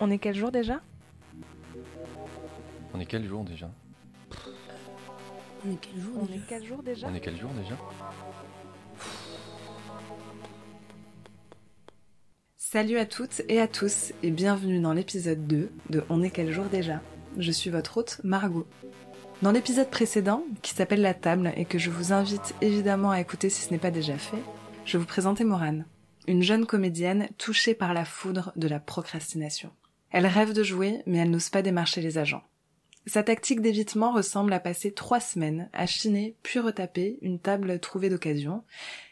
On est quel jour déjà? On est quel jour déjà? On est quel jour On déjà? est quel jour déjà? On est quel jour déjà? Salut à toutes et à tous et bienvenue dans l'épisode 2 de On est quel jour déjà? Je suis votre hôte Margot. Dans l'épisode précédent, qui s'appelle La table et que je vous invite évidemment à écouter si ce n'est pas déjà fait, je vous présentais Morane, une jeune comédienne touchée par la foudre de la procrastination. Elle rêve de jouer mais elle n'ose pas démarcher les agents. Sa tactique d'évitement ressemble à passer trois semaines à chiner puis retaper une table trouvée d'occasion,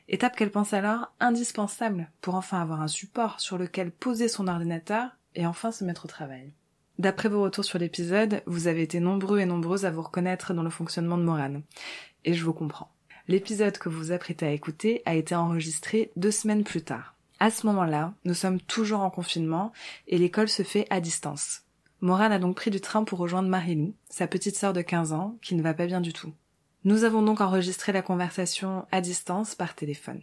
étape qu'elle pense alors indispensable pour enfin avoir un support sur lequel poser son ordinateur et enfin se mettre au travail. D'après vos retours sur l'épisode, vous avez été nombreux et nombreuses à vous reconnaître dans le fonctionnement de Morane. Et je vous comprends. L'épisode que vous vous apprêtez à écouter a été enregistré deux semaines plus tard. À ce moment-là, nous sommes toujours en confinement et l'école se fait à distance. Morane a donc pris du train pour rejoindre Marilou, sa petite sœur de 15 ans, qui ne va pas bien du tout. Nous avons donc enregistré la conversation à distance par téléphone.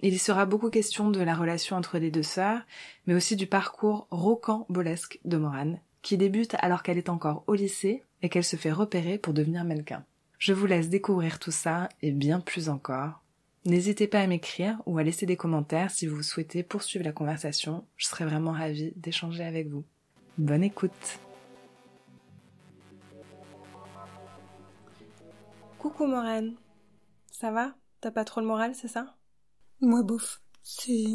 Il y sera beaucoup question de la relation entre les deux sœurs, mais aussi du parcours rocambolesque de Morane, qui débute alors qu'elle est encore au lycée et qu'elle se fait repérer pour devenir mannequin. Je vous laisse découvrir tout ça et bien plus encore. N'hésitez pas à m'écrire ou à laisser des commentaires si vous souhaitez poursuivre la conversation. Je serai vraiment ravie d'échanger avec vous. Bonne écoute. Coucou Morane. Ça va? T'as pas trop le moral, c'est ça? Moi, bof. C'est.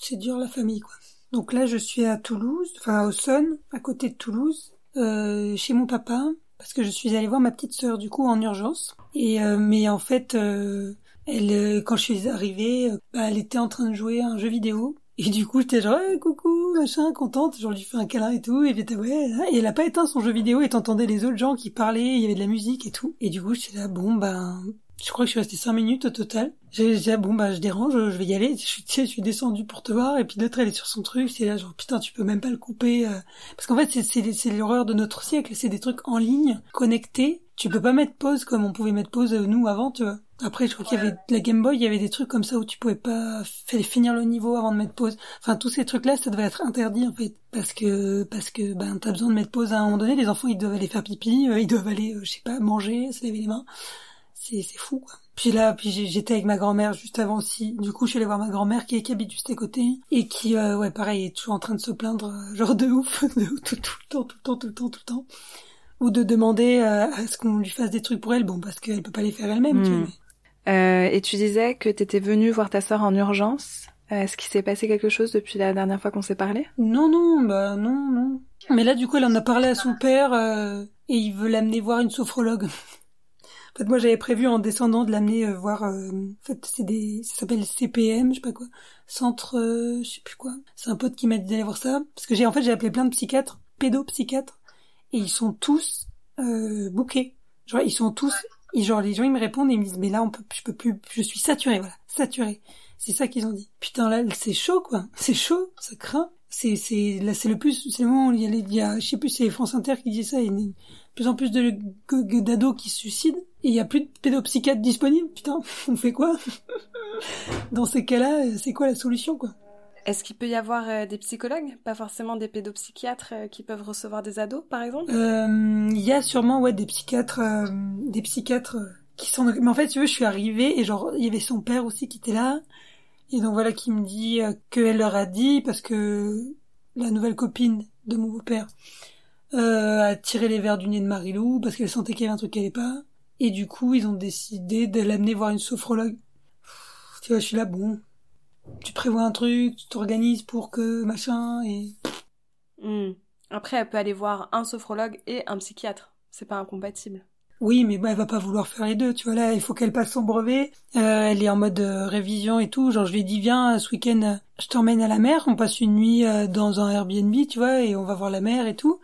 C'est dur la famille, quoi. Donc là, je suis à Toulouse, enfin à Auxonne, à côté de Toulouse, euh, chez mon papa, parce que je suis allée voir ma petite sœur, du coup, en urgence. Et euh, mais en fait, euh, elle, euh, quand je suis arrivée, euh, bah, elle était en train de jouer à un jeu vidéo. Et du coup, j'étais genre, Ouais, coucou, machin, contente, genre, je lui fais un câlin et tout, et était, ouais, et elle a pas éteint son jeu vidéo, et t'entendais les autres gens qui parlaient, il y avait de la musique et tout. Et du coup, j'étais là, bon, ben, je crois que je suis restée cinq minutes au total. J'ai dit, ah, bon, bah, je dérange, je vais y aller. Je suis, tu sais, je suis descendue pour te voir, et puis l'autre, elle est sur son truc, c'est là, genre, putain, tu peux même pas le couper, euh. parce qu'en fait, c'est, c'est, c'est l'horreur de notre siècle, c'est des trucs en ligne, connectés. Tu peux pas mettre pause comme on pouvait mettre pause, euh, nous, avant, tu vois. Après, je crois qu'il y avait la Game Boy, il y avait des trucs comme ça où tu pouvais pas finir le niveau avant de mettre pause. Enfin, tous ces trucs-là, ça devait être interdit en fait, parce que parce que ben t'as besoin de mettre pause à un moment donné. Les enfants, ils doivent aller faire pipi, euh, ils doivent aller, je sais pas, manger, se laver les mains. C'est c'est fou quoi. Puis là, puis j'étais avec ma grand-mère juste avant aussi. Du coup, je suis allée voir ma grand-mère qui, qui habite juste à côté et qui, euh, ouais, pareil, est toujours en train de se plaindre, euh, genre de ouf, de tout, tout le temps, tout le temps, tout le temps, tout le temps, ou de demander euh, à ce qu'on lui fasse des trucs pour elle. Bon, parce qu'elle peut pas les faire elle-même. tu Hmm. vois, mais- Euh, et tu disais que t'étais venue voir ta sœur en urgence. Euh, Est-ce qu'il s'est passé quelque chose depuis la dernière fois qu'on s'est parlé? Non, non, bah non, non. Mais là, du coup, elle en a parlé à son père euh, et il veut l'amener voir une sophrologue. en fait, moi, j'avais prévu en descendant de l'amener euh, voir. euh, en fait, c'est des, ça s'appelle CPM, je sais pas quoi, centre, euh, je sais plus quoi. C'est un pote qui m'a dit d'aller voir ça parce que j'ai en fait j'ai appelé plein de psychiatres, pédopsychiatres, et ils sont tous euh, bookés. Genre, ils sont tous, ils, genre les gens ils me répondent et ils me disent mais là on peut, je peux plus, je suis saturé, voilà, saturé. C'est ça qu'ils ont dit. Putain là, c'est chaud quoi. C'est chaud, ça craint. C'est c'est là c'est le plus c'est le où il y a les il y a je sais plus c'est France Inter qui dit ça plus en plus de d'ados qui se suicident et il y a plus de pédopsychiatres disponibles. Putain, on fait quoi? Dans ces cas-là, euh, c'est quoi la solution quoi? Est-ce qu'il peut y avoir euh, des psychologues, pas forcément des pédopsychiatres euh, qui peuvent recevoir des ados, par exemple? Euh, Il y a sûrement ouais des psychiatres, euh, des psychiatres qui sont. Mais en fait, tu veux, je suis arrivée et genre il y avait son père aussi qui était là et donc voilà qui me dit euh, qu'elle leur a dit parce que la nouvelle copine de mon beau-père euh, a tiré les verres du nez de Marilou parce qu'elle sentait qu'il y avait un truc qui allait pas et du coup ils ont décidé de l'amener voir une sophrologue. Pff, Tu vois, je suis là bon. Tu prévois un truc, tu t'organises pour que machin et Hmm. Après, elle peut aller voir un sophrologue et un psychiatre. C'est pas incompatible. Oui, mais bah, elle va pas vouloir faire les deux, tu vois là, il faut qu'elle passe son brevet. Euh, elle est en mode euh, révision et tout. Genre je lui ai dit viens ce week-end, euh, je t'emmène à la mer, on passe une nuit euh, dans un Airbnb, tu vois, et on va voir la mer et tout.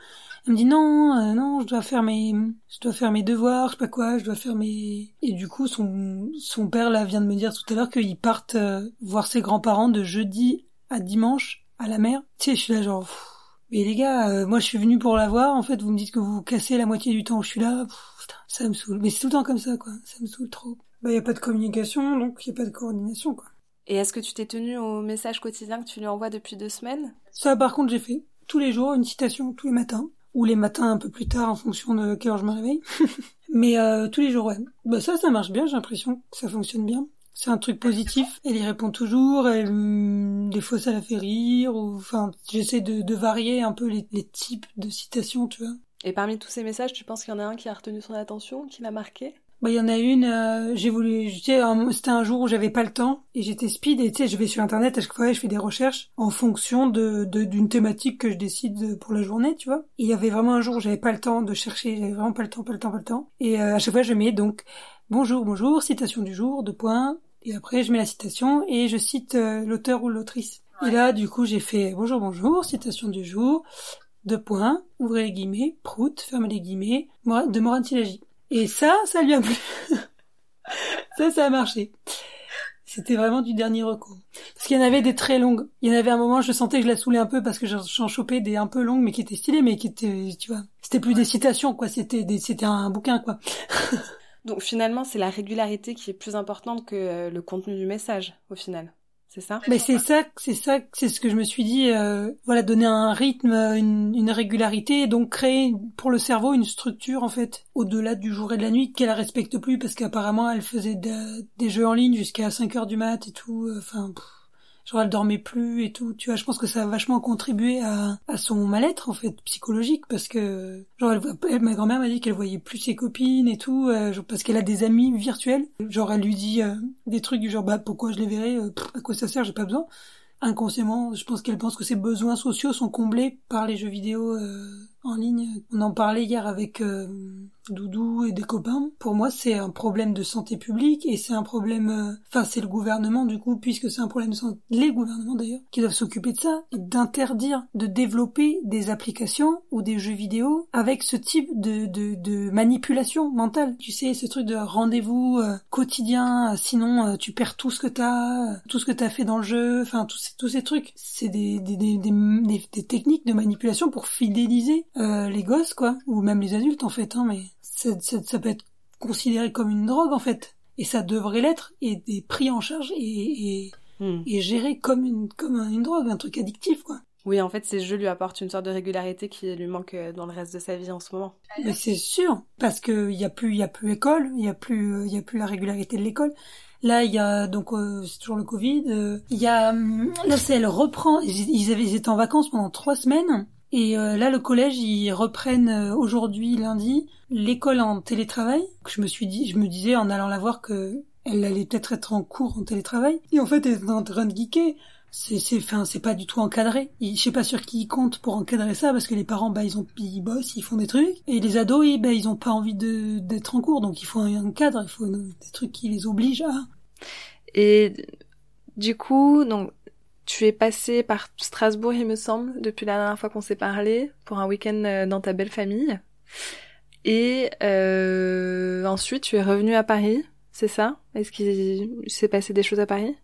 Elle me dit non, euh, non, je dois faire mes, je dois faire mes devoirs, je sais pas quoi, je dois faire mes. Et du coup son son père là vient de me dire tout à l'heure qu'ils partent euh, voir ses grands-parents de jeudi à dimanche à la mer. Tu sais, je suis là genre. pff, mais les gars, euh, moi je suis venu pour la voir, en fait vous me dites que vous vous cassez la moitié du temps où je suis là, Pff, putain, ça me saoule. Mais c'est tout le temps comme ça, quoi, ça me saoule trop. Bah y a pas de communication, donc y a pas de coordination, quoi. Et est-ce que tu t'es tenu au message quotidien que tu lui envoies depuis deux semaines? Ça, par contre, j'ai fait tous les jours une citation, tous les matins. Ou les matins un peu plus tard en fonction de quelle heure je me réveille. Mais euh, tous les jours, ouais. Bah ça, ça marche bien, j'ai l'impression que ça fonctionne bien. C'est un truc positif. Elle y répond toujours. Elle, hum, des fois, ça la fait rire. Enfin, j'essaie de, varier un peu les, les types de citations, tu vois. Et parmi tous ces messages, tu penses qu'il y en a un qui a retenu son attention, qui l'a marqué? Bah, il y en a une, euh, j'ai voulu, c'était un jour où j'avais pas le temps et j'étais speed et tu sais, je vais sur internet à chaque fois je fais des recherches en fonction de d'une thématique que je décide pour la journée, tu vois. il y avait vraiment un jour où j'avais pas le temps de chercher, j'avais vraiment pas le temps, pas le temps, pas le temps. Et euh, à chaque fois je mets donc bonjour, bonjour, citation du jour, deux points. Et après je mets la citation et je cite euh, l'auteur ou l'autrice. Et là, du coup, j'ai fait bonjour, bonjour, citation du jour, deux points, ouvrez les guillemets, prout, fermez les guillemets, de Moran Silagi. Et ça, ça lui a plu. ça, ça a marché. C'était vraiment du dernier recours. Parce qu'il y en avait des très longues. Il y en avait un moment, je sentais que je la saoulais un peu parce que j'en chopais des un peu longues, mais qui étaient stylées, mais qui étaient, tu vois, c'était plus des citations, quoi. C'était des, c'était un bouquin, quoi. Donc finalement, c'est la régularité qui est plus importante que euh, le contenu du message, au final c'est ça? Mais c'est ça, c'est ça, c'est ce que je me suis dit. Euh, voilà, donner un rythme, une, une, régularité, et donc créer pour le cerveau une structure en fait au-delà du jour et de la nuit qu'elle respecte plus parce qu'apparemment elle faisait des jeux en ligne jusqu'à 5 heures du mat et tout. Enfin genre elle dormait plus et tout. Tu vois je pense que ça a vachement contribué à, à son mal-être en fait psychologique parce que genre elle, ma grand-mère m'a dit qu'elle voyait plus ses copines et tout euh, genre parce qu'elle a des amis virtuels. Genre elle lui dit euh, des trucs du genre bah pourquoi je les verrai euh, à quoi ça sert j'ai pas besoin. Inconsciemment je pense qu'elle pense que ses besoins sociaux sont comblés par les jeux vidéo en ligne. On en parlait hier avec Doudou et des copains. Pour moi, c'est un problème de santé publique et c'est un problème, euh, enfin, c'est le gouvernement du coup, puisque c'est un problème de santé, les gouvernements d'ailleurs, qui doivent s'occuper de ça d'interdire de développer des applications ou des jeux vidéo avec ce type de, de, de manipulation mentale. Tu sais, ce truc de rendez-vous euh, quotidien, euh, sinon tu perds tout ce que t'as, tout ce que t'as fait dans le jeu, enfin, tous ces, tous ces trucs. C'est des, des, des, des, des techniques de manipulation pour fidéliser les gosses, quoi, ou même les adultes en fait, hein, mais ça, peut être considéré comme une drogue en fait, et ça devrait l'être, et, et, pris en charge et, hmm. et, géré comme une comme une drogue, un truc addictif quoi. Oui, en fait, ces jeux lui apportent une sorte de régularité qui lui manque euh, dans le reste de sa vie en ce moment. Mais c'est sûr, parce que il y a plus, il y a plus école, il y a plus, il y a plus la régularité de l'école. Là, il y a donc euh, c'est toujours le Covid. Euh, il y a hum, là, c'est elle reprend. Ils, avaient, ils étaient en vacances pendant trois semaines. Et euh, là, le collège, ils reprennent euh, aujourd'hui, lundi, l'école en télétravail. Je me suis dit, je me disais en allant la voir que elle allait peut-être être en cours en télétravail. Et en fait, elle est en train de geeker. C'est, c'est, enfin, c'est pas du tout encadré. Je sais pas sur qui ils comptent pour encadrer ça parce que les parents, bah, ils ont, ils bossent, ils font des trucs. Et les ados, ils, bah, ils ont pas envie d'être en cours. Donc, il faut un cadre, il faut des trucs qui les obligent à. Et du coup, donc, tu es passé par Strasbourg, il me semble, depuis la dernière fois qu'on s'est parlé, pour un week-end euh, dans ta belle famille. Et euh, ensuite, tu es revenu à Paris, c'est ça? Est-ce qu'il s'est passé des choses à Paris?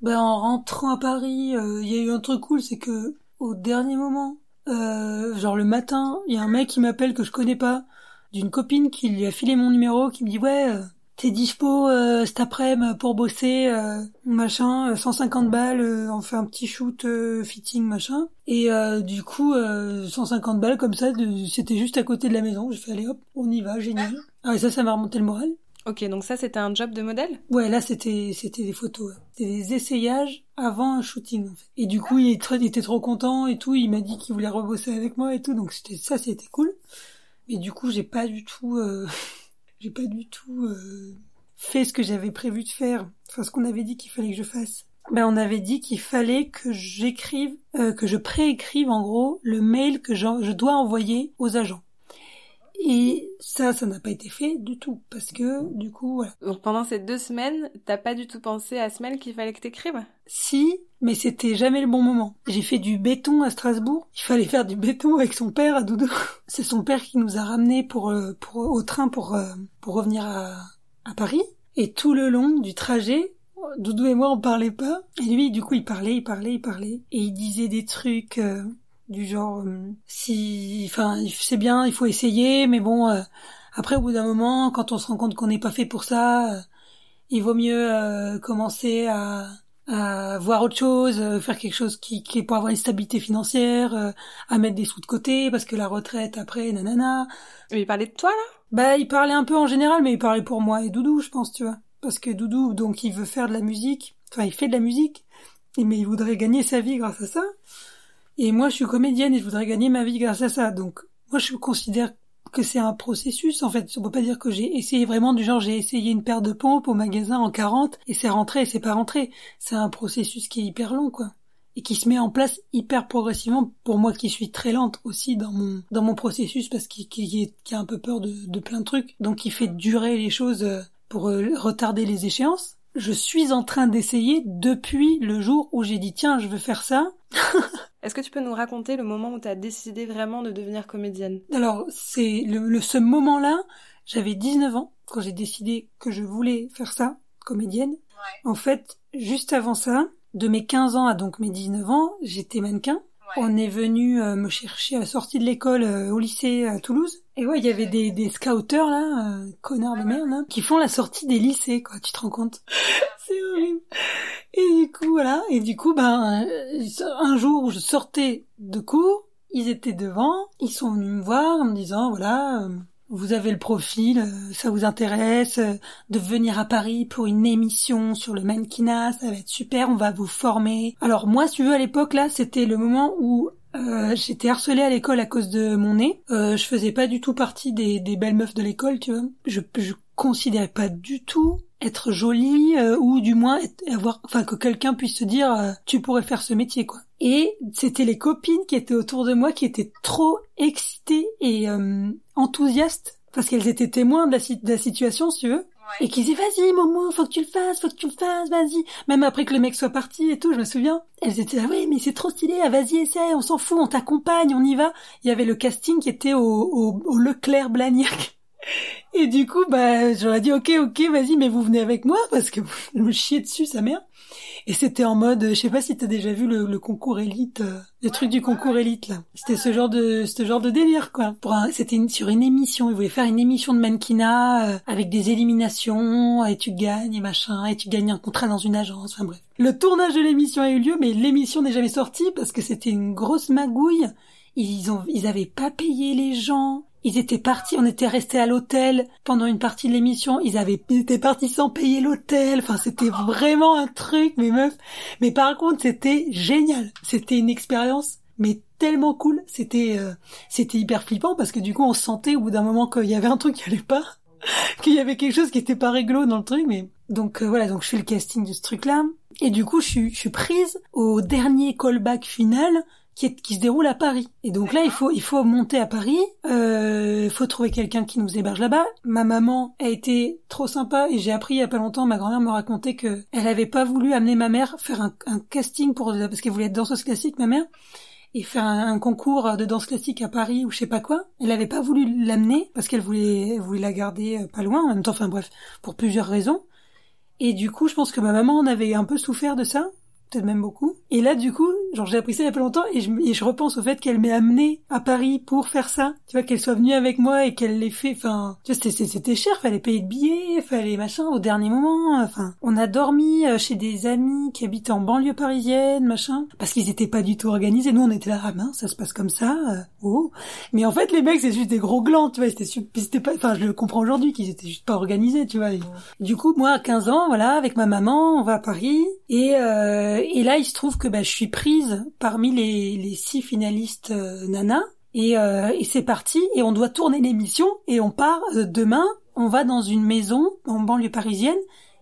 Ben en rentrant à Paris, euh, il y a eu un truc cool, c'est que au dernier moment, euh, genre le matin, il y a un mec qui m'appelle que je connais pas, d'une copine qui lui a filé mon numéro, qui me dit ouais t'es dispo euh, cet après-midi pour bosser, euh, machin, 150 euh, balles, euh, on fait un petit shoot fitting, machin. Et du coup, 150 balles comme ça, c'était juste à côté de la maison. J'ai fait allez hop, on y va, génial. Ah et ça, ça m'a remonté le moral. Ok, donc ça c'était un job de modèle? Ouais, là c'était c'était des photos, c'était des essayages avant un shooting en fait. Et du coup, il, il était trop content et tout, il m'a dit qu'il voulait rebosser avec moi et tout, donc c'était ça c'était cool. Mais du coup, j'ai pas du tout j'ai pas du tout euh, fait ce que j'avais prévu de faire, enfin ce qu'on avait dit qu'il fallait que je fasse. Ben on avait dit qu'il fallait que j'écrive, euh, que je préécrive en gros le mail que je dois envoyer aux agents. Et ça, ça n'a pas été fait du tout, parce que du coup, voilà. Donc pendant ces deux semaines, t'as pas du tout pensé à ce mail qu'il fallait que t'écrives? Si, mais c'était jamais le bon moment. J'ai fait du béton à Strasbourg. Il fallait faire du béton avec son père à Doudou. C'est son père qui nous a ramenés pour, euh, pour au train pour euh, pour revenir à, à Paris. Et tout le long du trajet, Doudou et moi on parlait pas. Et lui, du coup, il parlait, il parlait, il parlait, et il disait des trucs. Euh, du genre euh, si enfin c'est bien il faut essayer mais bon euh, après au bout d'un moment quand on se rend compte qu'on n'est pas fait pour ça euh, il vaut mieux commencer à à voir autre chose, euh, faire quelque chose qui, qui est pour avoir une stabilité financière, euh, à mettre des sous de côté parce que la retraite après, nanana. Mais il parlait de toi là? Bah, il parlait un peu en général, mais il parlait pour moi et Doudou, je pense, tu vois. Parce que Doudou, donc, il veut faire de la musique. Enfin, il fait de la musique, mais il voudrait gagner sa vie grâce à ça. Et moi, je suis comédienne et je voudrais gagner ma vie grâce à ça. Donc, moi, je considère que c'est un processus en fait. On peut pas dire que j'ai essayé vraiment du genre j'ai essayé une paire de pompes au magasin en 40 et c'est rentré et c'est pas rentré. C'est un processus qui est hyper long quoi et qui se met en place hyper progressivement pour moi qui suis très lente aussi dans mon dans mon processus parce qu'il qui, qui a un peu peur de, de plein de trucs donc qui fait durer les choses euh, pour euh, retarder les échéances. Je suis en train d'essayer depuis le jour où j'ai dit tiens je veux faire ça Est-ce que tu peux nous raconter le moment où tu as décidé vraiment de devenir comédienne? Alors, c'est le, ce moment-là, j'avais 19 ans quand j'ai décidé que je voulais faire ça, comédienne. En fait, juste avant ça, de mes 15 ans à donc mes 19 ans, j'étais mannequin. On est venu euh, me chercher à la sortie de l'école euh, au lycée à Toulouse. Et ouais, il y avait des, des scouters là, euh, connards de merde, là, qui font la sortie des lycées, quoi. Tu te rends compte C'est horrible. Et du coup, voilà. Et du coup, ben, un jour où je sortais de cours, ils étaient devant. Ils sont venus me voir en me disant, voilà, vous avez le profil, ça vous intéresse de venir à Paris pour une émission sur le mannequinat, ça va être super, on va vous former. Alors moi, si tu veux, à l'époque là, c'était le moment où euh, j'étais harcelée à l'école à cause de mon nez. Euh, je faisais pas du tout partie des, des belles meufs de l'école, tu vois. Je, je considérais pas du tout être jolie euh, ou du moins avoir, enfin que quelqu'un puisse se dire euh, tu pourrais faire ce métier quoi. Et c'était les copines qui étaient autour de moi qui étaient trop excitées et enthousiastes parce qu'elles étaient témoins de la, de la situation, si tu veux. Et qui disaient, vas-y, Momo, faut que tu le fasses, faut que tu le fasses, vas-y. Même après que le mec soit parti et tout, je me souviens. Elles étaient là, oui, mais c'est trop stylé, ah, vas-y, essaie, on s'en fout, on t'accompagne, on y va. Il y avait le casting qui était au, au, au Leclerc Blagnac. Et du coup, bah, j'aurais dit, ok, ok, vas-y, mais vous venez avec moi, parce que je me chier dessus, sa mère. Et c'était en mode, je sais pas si t'as déjà vu le, concours élite, euh, le truc du concours élite là. C'était ce genre de, ce genre de délire quoi. Pour c'était sur une émission. Ils voulaient faire une émission de mannequinat euh, avec des éliminations et tu gagnes et machin et tu gagnes un contrat dans une agence. Enfin bref. Le tournage de l'émission a eu lieu, mais l'émission n'est jamais sortie parce que c'était une grosse magouille. Ils ont, ils avaient pas payé les gens. Ils étaient partis, on était restés à l'hôtel pendant une partie de l'émission. Ils avaient, ils étaient partis sans payer l'hôtel. Enfin, c'était vraiment un truc, mes meufs. Mais par contre, c'était génial. C'était une expérience, mais tellement cool. C'était, euh, c'était hyper flippant parce que du coup, on sentait au bout d'un moment qu'il y avait un truc qui allait pas, qu'il y avait quelque chose qui était pas réglo dans le truc. Mais donc euh, voilà, donc je fais le casting de ce truc-là. Et du coup, je suis, je suis prise au dernier callback final qui, qui se déroule à Paris. Et donc là, il faut, il faut monter à Paris. Euh, il faut trouver quelqu'un qui nous héberge là-bas. Ma maman a été trop sympa et j'ai appris il y a pas longtemps. Ma grand-mère me racontait que elle avait pas voulu amener ma mère faire un, un casting pour parce qu'elle voulait être danseuse classique, ma mère et faire un, concours de danse classique à Paris ou je sais pas quoi. Elle avait pas voulu l'amener parce qu'elle voulait, voulait la garder euh, pas loin. En même temps, enfin bref, pour plusieurs raisons. Et du coup, je pense que ma maman en avait un peu souffert de ça peut-être même beaucoup. Et là, du coup, genre j'ai appris ça il y a pas longtemps et je, et je repense au fait qu'elle m'ait amené à Paris pour faire ça. Tu vois, qu'elle soit venue avec moi et qu'elle l'ait fait. Enfin, tu vois, c'était cher, fallait payer de billets, fallait machin au dernier moment. Enfin, on a dormi euh, chez des amis qui habitaient en banlieue parisienne, machin, parce qu'ils étaient pas du tout organisés. Nous, on était là, ah mince, ça se passe comme ça. Euh, oh. Mais en fait, les mecs, c'est juste des gros glands, tu vois. C'était c'était pas. Enfin, je le comprends aujourd'hui qu'ils étaient juste pas organisés, tu vois. du coup, moi, à 15 ans, voilà, avec ma maman, on va à Paris et euh, et là, il se trouve que bah, je suis prise parmi les, les six finalistes euh, Nana. Et, euh, et c'est parti, et on doit tourner l'émission, et on part euh, demain, on va dans une maison en banlieue parisienne,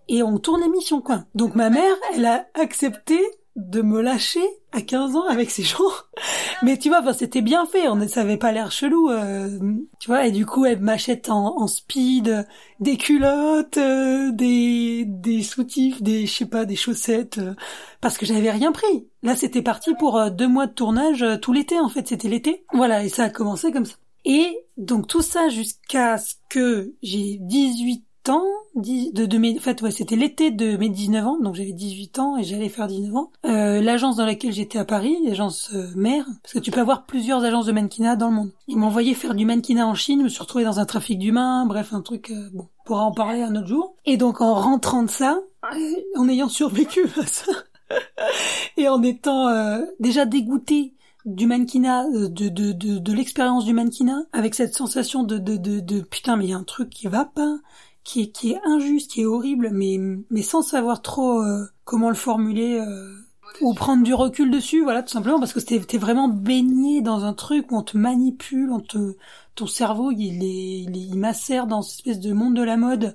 et on tourne l'émission, quoi. Donc ma mère, elle a accepté de me lâcher à 15 ans avec ces gens. Mais tu vois, c'était bien fait, on ça avait pas l'air chelou, euh, tu vois. Et du coup, elle m'achète en, en, speed des culottes, euh, des des soutifs, des je sais pas, des chaussettes, euh, parce que j'avais rien pris. Là, c'était parti pour deux mois de tournage tout l'été. En fait, c'était l'été. Voilà, et ça a commencé comme ça. Et donc tout ça jusqu'à ce que j'ai 18 ans, de, de en fait, ouais, c'était l'été de mes 19 ans, donc j'avais 18 ans et j'allais faire 19 ans. Euh, l'agence dans laquelle j'étais à Paris, l'agence euh, mère, parce que tu peux avoir plusieurs agences de mannequinat dans le monde. Ils m'envoyaient faire du mannequinat en Chine, je me suis retrouvée dans un trafic d'humains, bref, un truc, euh, bon, on pourra en parler un autre jour. Et donc en rentrant de ça, en ayant survécu à ça, et en étant euh, déjà dégoûté du mannequinat, de, de, de, de l'expérience du mannequinat, avec cette sensation de, de, de, de putain, mais il y a un truc qui va pas, qui est, qui est injuste, qui est horrible, mais, mais sans savoir trop euh, comment le formuler euh, ou prendre du recul dessus, voilà, tout simplement, parce que t'es vraiment baigné dans un truc où on te manipule, on te, ton cerveau, il est, il, est, il macère dans cette espèce de monde de la mode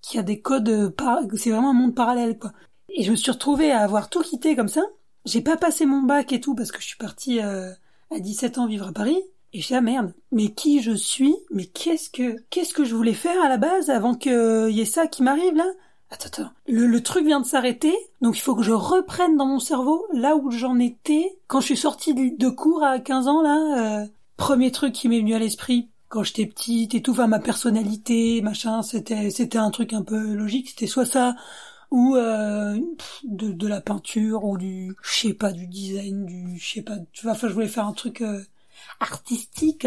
qui a des codes, par... c'est vraiment un monde parallèle, quoi. Et je me suis retrouvée à avoir tout quitté comme ça, j'ai pas passé mon bac et tout parce que je suis partie euh, à 17 ans vivre à Paris. Et ah merde, mais qui je suis? Mais qu'est-ce que qu'est-ce que je voulais faire à la base avant qu'il y ait ça qui m'arrive là? Attends, attends. Le, truc vient de s'arrêter, donc il faut que je reprenne dans mon cerveau là où j'en étais quand je suis sortie de, cours à 15 ans là. Euh, premier truc qui m'est venu à l'esprit quand j'étais petite et tout, enfin ma personnalité, machin, c'était c'était un truc un peu logique. C'était soit ça, ou euh, de, de la peinture ou du je sais pas du design du je sais pas tu vois enfin je voulais faire un truc euh, artistique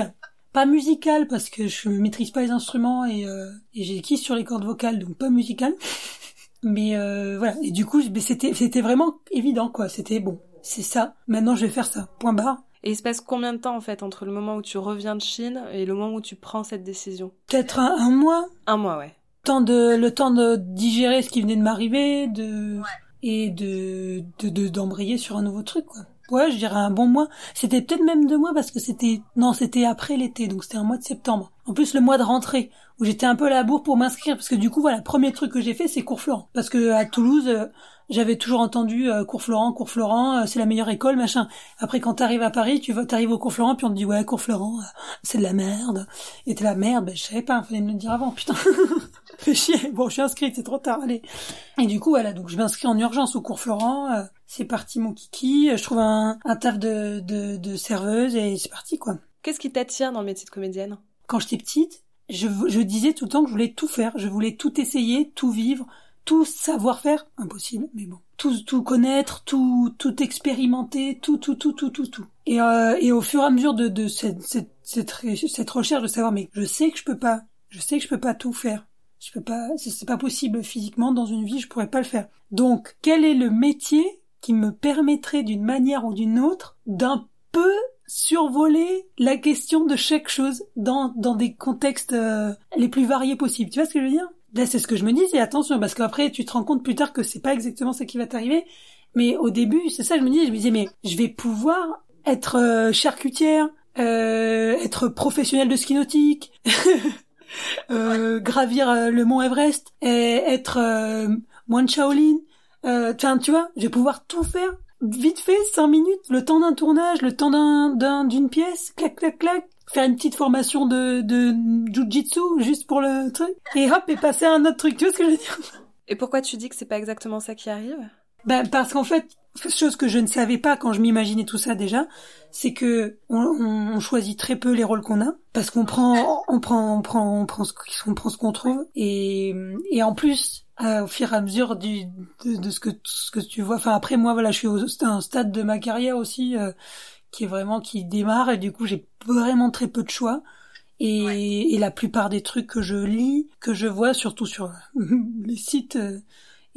pas musical parce que je maîtrise pas les instruments et, euh, et j'ai qui sur les cordes vocales donc pas musical. Mais euh, voilà. Et du coup c'était c'était vraiment évident quoi. C'était bon c'est ça. Maintenant je vais faire ça. Point barre. Et il se passe combien de temps en fait entre le moment où tu reviens de Chine et le moment où tu prends cette décision? Peut-être un, un mois. Un mois, ouais. Temps de le temps de digérer ce qui venait de m'arriver, de et de de d'embrayer sur un nouveau truc quoi. Ouais, je dirais un bon mois. C'était peut-être même deux mois parce que c'était non, c'était après l'été, donc c'était un mois de septembre. En plus le mois de rentrée où j'étais un peu à la bourre pour m'inscrire parce que du coup voilà, premier truc que j'ai fait c'est cours Florent parce que à Toulouse euh, j'avais toujours entendu euh, cours Florent, cours Florent, euh, c'est la meilleure école, machin. Après, quand t'arrives à Paris, tu vas, t'arrives au cours Florent, puis on te dit ouais, cours Florent, c'est de la merde. Et t'es la merde, ben je savais pas, fallait me le dire avant, putain. Fais chier. Bon, je suis inscrite, c'est trop tard, allez. Et du coup, voilà, donc je m'inscris en urgence au cours Florent. Euh, c'est parti, mon kiki. Je trouve un, un taf de, de, de serveuse et c'est parti, quoi. Qu'est-ce qui t'attire dans le métier de comédienne? Quand j'étais petite, je, je disais tout le temps que je voulais tout faire. Je voulais tout essayer, tout vivre, tout savoir faire. Impossible, mais bon. Tout, tout connaître, tout, tout expérimenter, tout, tout, tout, tout, tout, tout. Et, euh, et au fur et à mesure de, de cette, cette, cette, cette recherche de savoir, mais je sais que je peux pas, je sais que je peux pas tout faire. Je peux pas, c'est pas possible physiquement dans une vie, je pourrais pas le faire. Donc, quel est le métier qui me permettrait d'une manière ou d'une autre d'un peu survoler la question de chaque chose dans, dans des contextes euh, les plus variés possibles? Tu vois ce que je veux dire? Là, c'est ce que je me dis, et attention, parce qu'après, tu te rends compte plus tard que c'est pas exactement ce qui va t'arriver. Mais au début, c'est ça, je me dis, je me disais, mais je vais pouvoir être euh, charcutière, euh, être professionnelle de ski nautique, Euh, gravir euh, le mont Everest, et être euh, moine Shaolin. Euh, tu vois, je vais pouvoir tout faire. Vite fait, cinq minutes, le temps d'un tournage, le temps d'un d'une pièce, clac clac clac, faire une petite formation de de jujitsu juste pour le truc, et hop et passer à un autre truc. Tu vois ce que je veux dire? Et pourquoi tu dis que c'est pas exactement ça qui arrive? Ben parce qu'en fait, chose que je ne savais pas quand je m'imaginais tout ça déjà, c'est que on, on, choisit très peu les rôles qu'on a parce qu'on prend, on prend, on prend, on prend ce qu'on prend ce qu'on trouve et et en plus au fur et à mesure du de, de, ce que ce que tu vois. Enfin après moi voilà, je suis au un stade de ma carrière aussi euh, qui est vraiment qui démarre et du coup j'ai vraiment très peu de choix. Et, et, la plupart des trucs que je lis, que je vois, surtout sur les sites euh,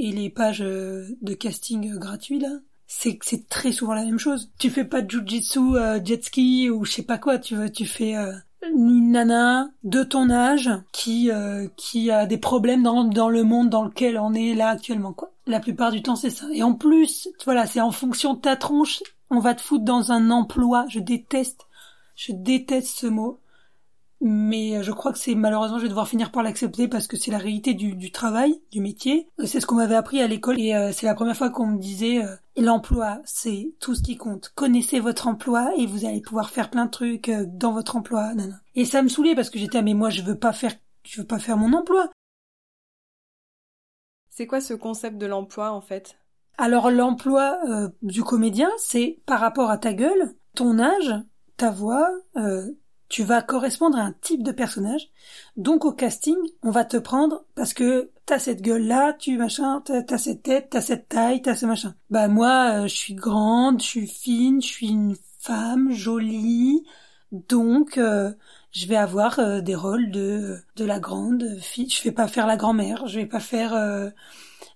et les pages euh, de casting gratuits là, c'est c'est très souvent la même chose. Tu fais pas de jujitsu, euh, jet ski ou je sais pas quoi, tu veux, tu fais euh, une nana de ton âge qui euh, qui a des problèmes dans dans le monde dans lequel on est là actuellement quoi. La plupart du temps c'est ça. Et en plus, voilà, c'est en fonction de ta tronche, on va te foutre dans un emploi. Je déteste, je déteste ce mot mais euh, je crois que c'est malheureusement je vais devoir finir par l'accepter parce que c'est la réalité du, du, travail, du métier. Euh, c'est ce qu'on m'avait appris à l'école et euh, c'est la première fois qu'on me disait l'emploi c'est tout ce qui compte. Connaissez votre emploi et vous allez pouvoir faire plein de trucs dans votre emploi. Et ça me saoulait parce que j'étais ah mais moi je veux pas faire je veux pas faire mon emploi. C'est quoi ce concept de l'emploi en fait? Alors l'emploi du comédien c'est par rapport à ta gueule, ton âge, ta voix, tu vas correspondre à un type de personnage. Donc au casting, on va te prendre parce que t'as cette gueule-là, tu machin, t'as cette tête, t'as cette taille, t'as ce machin. Bah moi, euh, je suis grande, je suis fine, je suis une femme jolie, Donc, euh, je vais avoir euh, des rôles de de la grande fille. Je vais pas faire la grand-mère. Je vais pas faire. Euh,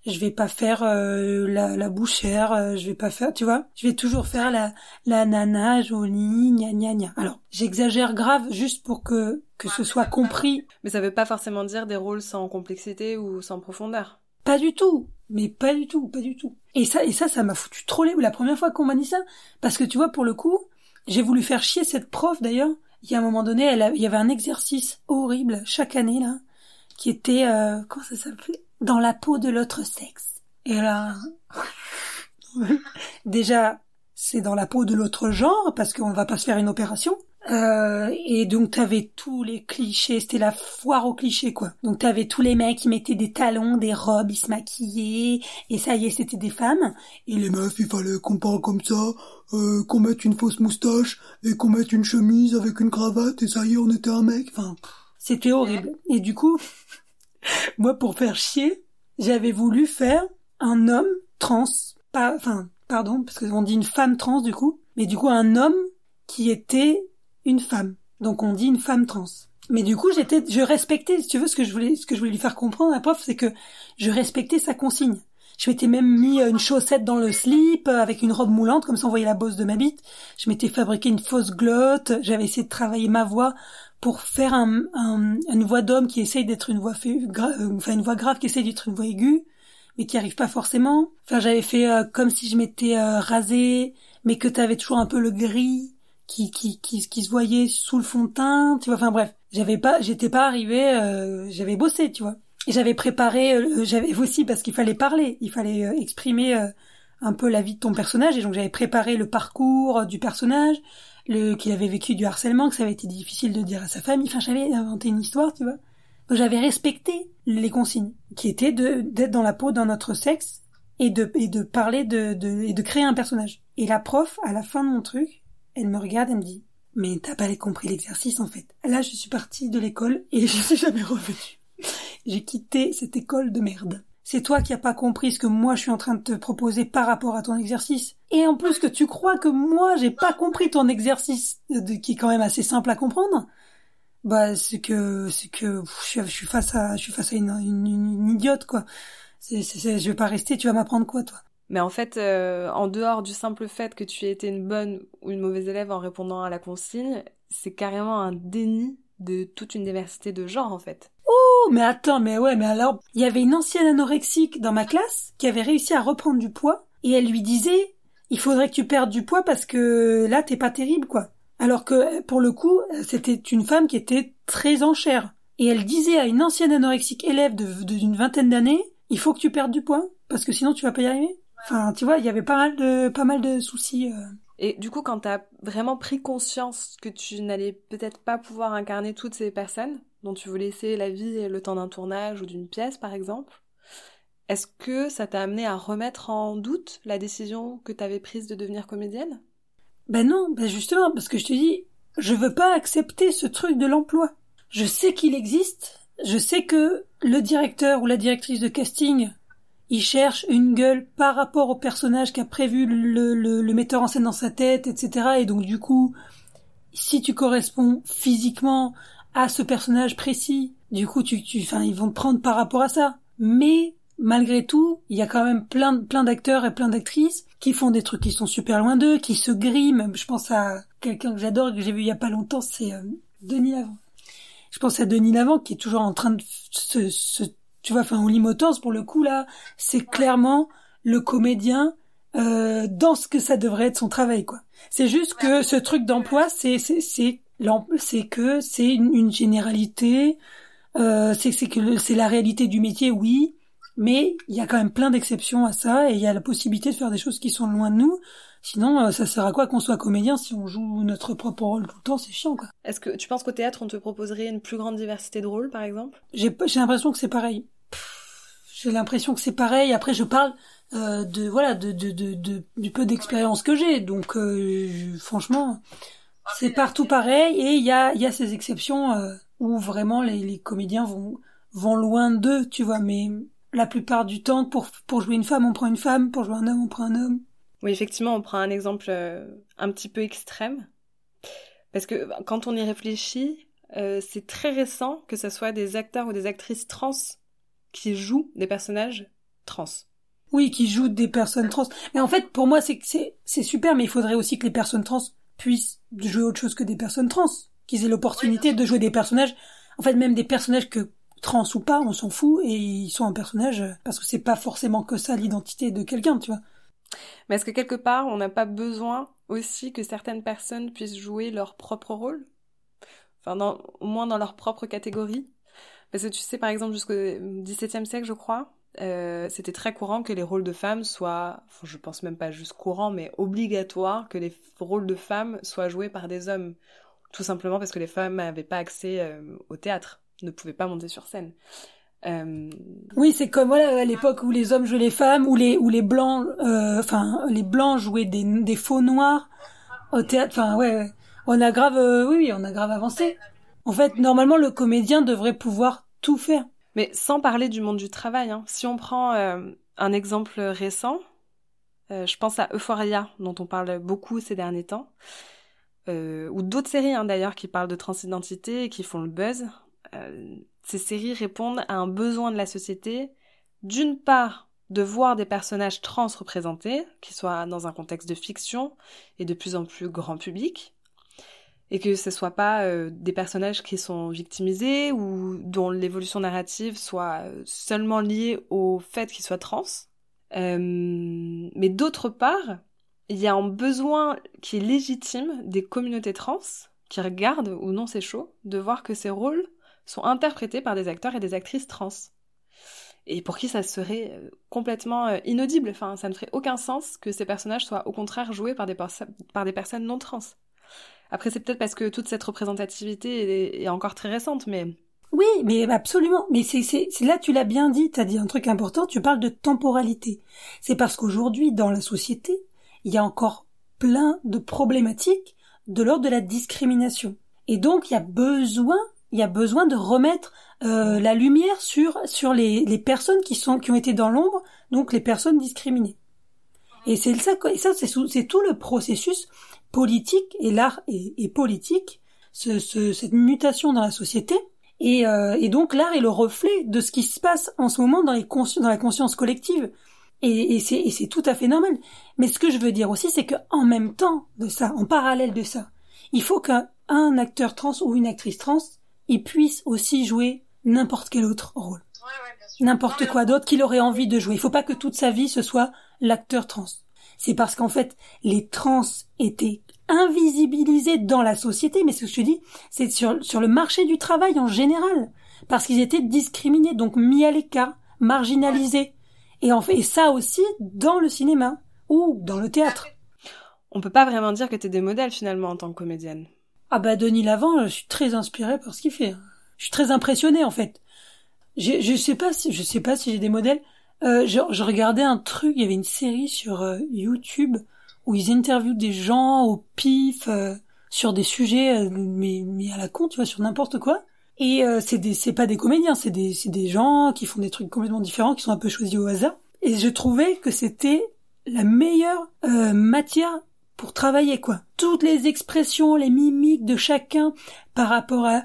je vais pas faire la, la bouchère. je vais pas faire. Tu vois. Je vais toujours faire la la nana jolie, gna gna gna. Alors, j'exagère grave juste pour que que ce soit compris. Mais ça veut pas forcément dire des rôles sans complexité ou sans profondeur. Pas du tout. Mais pas du tout, pas du tout. Et ça, et ça, ça m'a foutu trop les... La première fois qu'on m'a dit ça, parce que tu vois, pour le coup, j'ai voulu faire chier cette prof d'ailleurs. Il y a un moment donné, elle il y avait un exercice horrible chaque année là, qui était euh, comment ça s'appelait? Dans la peau de l'autre sexe. Et là, déjà, c'est dans la peau de l'autre genre parce qu'on va pas se faire une opération. Euh, et donc t'avais tous les clichés, c'était la foire aux clichés quoi. Donc t'avais tous les mecs qui mettaient des talons, des robes, ils se maquillaient, et ça y est, c'était des femmes. Et les meufs, il fallait qu'on parle comme ça, euh, qu'on mette une fausse moustache et qu'on mette une chemise avec une cravate, et ça y est, on était un mec. Enfin, c'était horrible. Et du coup, moi pour faire chier, j'avais voulu faire un homme trans, pas, enfin, pardon, parce qu'on dit une femme trans du coup, mais du coup un homme qui était une femme. Donc on dit une femme trans. Mais du coup, j'étais, je respectais, si tu veux, ce que je voulais, ce que je voulais lui faire comprendre à la prof, c'est que je respectais sa consigne. Je m'étais même mis une chaussette dans le slip euh, avec une robe moulante, comme ça on voyait la bosse de ma bite. Je m'étais fabriqué une fausse glotte. J'avais essayé de travailler ma voix pour faire un, une voix d'homme qui essaye d'être une voix euh, enfin une voix grave qui essaye d'être une voix aiguë, mais qui arrive pas forcément. Enfin, j'avais fait euh, comme si je m'étais rasé, mais que t'avais toujours un peu le gris qui, qui, qui, qui se voyait sous le fond de teint, tu vois. Enfin bref, j'avais pas, j'étais pas arrivée, euh, j'avais bossé, tu vois. J'avais préparé, euh, j'avais aussi parce qu'il fallait parler, il fallait euh, exprimer un peu la vie de ton personnage, et donc j'avais préparé le parcours du personnage, le qu'il avait vécu du harcèlement, que ça avait été difficile de dire à sa famille. Enfin, j'avais inventé une histoire, tu vois. Donc j'avais respecté les consignes, qui étaient de d'être dans la peau d'un autre sexe et de et de parler de, de et de créer un personnage. Et la prof, à la fin de mon truc, elle me regarde et me dit Mais t'as pas compris l'exercice en fait. Là, je suis partie de l'école et je suis jamais revenue. J'ai quitté cette école de merde. C'est toi qui as pas compris ce que moi je suis en train de te proposer par rapport à ton exercice. Et en plus que tu crois que moi j'ai pas compris ton exercice qui est quand même assez simple à comprendre. Bah c'est que c'est que je, suis face à je suis face à une, une, idiote quoi. Je vais pas rester. Tu vas m'apprendre quoi toi? Mais en fait, euh, en dehors du simple fait que tu aies été une bonne ou une mauvaise élève en répondant à la consigne, c'est carrément un déni de toute une diversité de genre en fait. Oh, mais attends, mais ouais, mais alors, il y avait une ancienne anorexique dans ma classe qui avait réussi à reprendre du poids et elle lui disait il faudrait que tu perdes du poids parce que là t'es pas terrible quoi. Alors que pour le coup, c'était une femme qui était très en chair. Et elle disait à une ancienne anorexique élève d'une vingtaine d'années, il faut que tu perdes du poids, parce que sinon tu vas pas y arriver. Enfin, tu vois, il y avait pas mal de, pas mal de soucis. Euh. Et du coup, quand tu as vraiment pris conscience que tu n'allais peut-être pas pouvoir incarner toutes ces personnes dont tu voulais laisser la vie et le temps d'un tournage ou d'une pièce, par exemple, est-ce que ça t'a amené à remettre en doute la décision que tu avais prise de devenir comédienne? Ben non, ben justement, parce que je te dis, je veux pas accepter ce truc de l'emploi. Je sais qu'il existe, je sais que le directeur ou la directrice de casting il cherche une gueule par rapport au personnage qu'a prévu le, le, metteur en scène dans sa tête, etc. Et donc du coup, si tu corresponds physiquement à ce personnage précis, du coup, tu, tu, enfin, ils vont te prendre par rapport à ça. Mais malgré tout, il y a quand même plein, plein d'acteurs et plein d'actrices qui font des trucs qui sont super loin d'eux, qui se griment. Je pense à quelqu'un que j'adore que j'ai vu il y a pas longtemps, c'est euh, Denis Lavant. Je pense à Denis Lavant qui est toujours en train de se, se tu vois, enfin, Only Motors, pour le coup, là, c'est clairement le comédien euh, dans ce que ça devrait être son travail, quoi. C'est juste que ce truc d'emploi, c'est c'est c'est que c'est une, généralité, euh, c'est c'est que c'est la réalité du métier, oui, mais il y a quand même plein d'exceptions à ça et il y a la possibilité de faire des choses qui sont loin de nous. Sinon, euh, ça sert à quoi qu'on soit comédien si on joue notre propre rôle tout le temps? C'est chiant, quoi. Est-ce que tu penses qu'au théâtre, on te proposerait une plus grande diversité de rôles, par exemple? J'ai l'impression que c'est pareil j'ai l'impression que c'est pareil. Après, je parle euh, de voilà de, de, de, du peu d'expérience que j'ai. Donc, euh, franchement, c'est partout pareil. Et il y a, y a ces exceptions euh, où vraiment les, les comédiens vont vont loin d'eux, tu vois. Mais la plupart du temps, pour pour jouer une femme, on prend une femme. Pour jouer un homme, on prend un homme. Oui, effectivement, on prend un exemple un petit peu extrême. Parce que quand on y réfléchit, euh, c'est très récent que ce soit des acteurs ou des actrices trans qui jouent des personnages trans. Oui, qui jouent des personnes trans. Mais en fait, pour moi, c'est c'est super, mais il faudrait aussi que les personnes trans puissent jouer autre chose que des personnes trans, qu'ils aient l'opportunité de jouer des personnages, en fait, même des personnages que trans ou pas, on s'en fout, et ils sont un personnage parce que c'est pas forcément que ça l'identité de quelqu'un, tu vois. Mais est-ce que quelque part, on n'a pas besoin aussi que certaines personnes puissent jouer leur propre rôle? Enfin, au moins dans leur propre catégorie? Parce que tu sais, par exemple, jusqu'au XVIIe siècle, je crois, euh, c'était très courant que les rôles de femmes soient, enfin, je pense même pas juste courant, mais obligatoire que les rôles de femmes soient joués par des hommes. Tout simplement parce que les femmes n'avaient pas accès euh, au théâtre, ne pouvaient pas monter sur scène. Euh... Oui, c'est comme à l'époque où les hommes jouaient les femmes, où les blancs, enfin les blancs jouaient des, faux noirs au théâtre. Enfin ouais, on a oui, on a grave avancé. En fait, normalement, le comédien devrait pouvoir Mais sans parler du monde du travail, hein. si on prend euh, un exemple récent, je pense à Euphoria, dont on parle beaucoup ces derniers temps, ou d'autres séries hein, d'ailleurs qui parlent de transidentité et qui font le buzz. Ces séries répondent à un besoin de la société, d'une part de voir des personnages trans représentés, qui soient dans un contexte de fiction et de plus en plus grand public, et que ce soit pas euh, des personnages qui sont victimisés ou dont l'évolution narrative soit euh, seulement liée au fait qu'ils soient trans. Euh, mais d'autre part, il y a un besoin qui est légitime des communautés trans qui regardent ou non ces shows de voir que ces rôles sont interprétés par des acteurs et des actrices trans. Et pour qui ça serait complètement inaudible, enfin ça ne ferait aucun sens que ces personnages soient au contraire joués par des, par des personnes non trans. Après c'est peut-être parce que toute cette représentativité est, encore très récente, mais... Oui, mais absolument. Mais c'est là tu l'as bien dit, tu as dit un truc important, tu parles de temporalité. C'est parce qu'aujourd'hui dans la société, il y a encore plein de problématiques de l'ordre de la discrimination. Et donc il y a besoin il y a besoin de remettre euh, la lumière sur sur les, les personnes qui sont qui ont été dans l'ombre, donc les personnes discriminées. Et c'est ça, ça c'est tout le processus politique et l'art et, politique, ce, ce, cette mutation dans la société. Et, euh, et donc l'art est le reflet de ce qui se passe en ce moment dans, les dans la conscience collective. Et, et c'est tout à fait normal. Mais ce que je veux dire aussi, c'est qu'en même temps de ça, en parallèle de ça, il faut qu'un acteur trans ou une actrice trans il puisse aussi jouer n'importe quel autre rôle. N'importe quoi d'autre qu'il aurait envie de jouer. Il faut pas que toute sa vie ce soit l'acteur trans. C'est parce qu'en fait, les trans étaient invisibilisés dans la société, mais ce que je te dis, c'est sur, sur le marché du travail en général. Parce qu'ils étaient discriminés, donc mis à l'écart, marginalisés. Et en fait, et ça aussi dans le cinéma ou dans le théâtre. On peut pas vraiment dire que t'es des modèles finalement en tant que comédienne. Ah bah Denis Lavant, je suis très inspirée par ce qu'il fait. Je suis très impressionnée en fait. Je, je sais pas si je sais pas si j'ai des modèles. Euh, je, je, regardais un truc, il y avait une série sur euh, YouTube où ils interviewent des gens au pif euh, sur des sujets euh, mais, mais à la con, tu vois, sur n'importe quoi. Et c'est des c'est pas des comédiens, c'est des c'est des gens qui font des trucs complètement différents, qui sont un peu choisis au hasard. Et je trouvais que c'était la meilleure matière pour travailler quoi. Toutes les expressions, les mimiques de chacun par rapport à,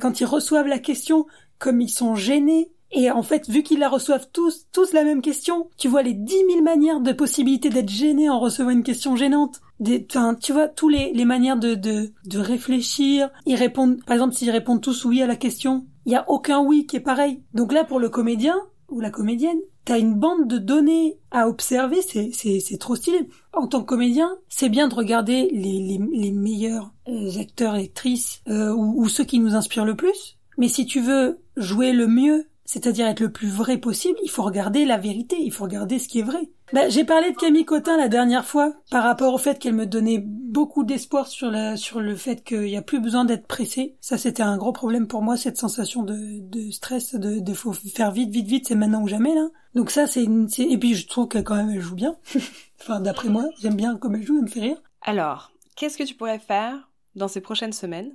quand ils reçoivent la question, comme ils sont gênés. Et en fait, vu qu'ils la reçoivent tous, tous la même question, tu vois les dix mille manières de possibilités d'être gêné en recevant une question gênante. Des, tu vois, tous les, les manières de, de, de réfléchir. Ils répondent, par exemple, s'ils répondent tous oui à la question, il y a aucun oui qui est pareil. Donc là, pour le comédien ou la comédienne, t'as une bande de données à observer, c'est, c'est, c'est trop stylé. En tant que comédien, c'est bien de regarder les, les, les meilleurs euh, acteurs et actrices euh, ou, ou ceux qui nous inspirent le plus. Mais si tu veux jouer le mieux c'est-à-dire être le plus vrai possible, il faut regarder la vérité, il faut regarder ce qui est vrai. Bah, j'ai parlé de Camille Cotin la dernière fois par rapport au fait qu'elle me donnait beaucoup d'espoir sur sur le fait qu'il n'y a plus besoin d'être pressé. Ça, c'était un gros problème pour moi, cette sensation de, de stress, de, de faut faire vite, vite, vite, c'est maintenant ou jamais, là. Donc ça, c'est une, et puis je trouve que quand même elle joue bien. enfin, d'après moi, j'aime bien comme elle joue, elle me fait rire. Alors, qu'est-ce que tu pourrais faire dans ces prochaines semaines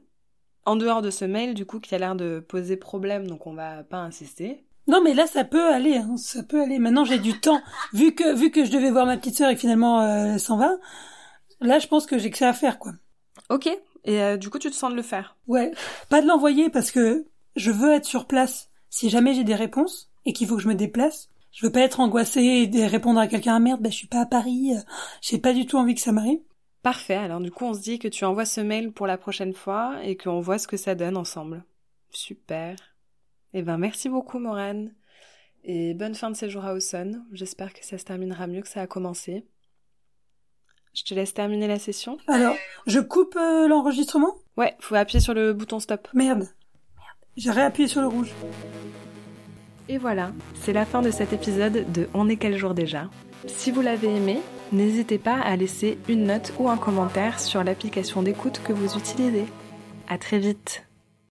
en dehors de ce mail, du coup, qui a l'air de poser problème, donc on va pas insister. Non, mais là, ça peut aller, hein, ça peut aller. Maintenant, j'ai du temps. Vu que, vu que je devais voir ma petite sœur et finalement, euh, elle s'en va, là, je pense que j'ai que ça à faire, quoi. Ok. Et euh, du coup, tu te sens de le faire? Ouais. Pas de l'envoyer parce que je veux être sur place. Si jamais j'ai des réponses et qu'il faut que je me déplace, je veux pas être angoissée et répondre à quelqu'un, ah merde, bah, je suis pas à Paris, j'ai pas du tout envie que ça m'arrive. Parfait. Alors du coup, on se dit que tu envoies ce mail pour la prochaine fois et qu'on voit ce que ça donne ensemble. Super. Eh ben, merci beaucoup, Morane. Et bonne fin de séjour à Auson. J'espère que ça se terminera mieux que ça a commencé. Je te laisse terminer la session. Alors, je coupe euh, l'enregistrement? Ouais, faut appuyer sur le bouton stop. Merde. Merde. J'ai réappuyé sur le rouge. Et voilà, c'est la fin de cet épisode de On est quel jour déjà? Si vous l'avez aimé, n'hésitez pas à laisser une note ou un commentaire sur l'application d'écoute que vous utilisez. À très vite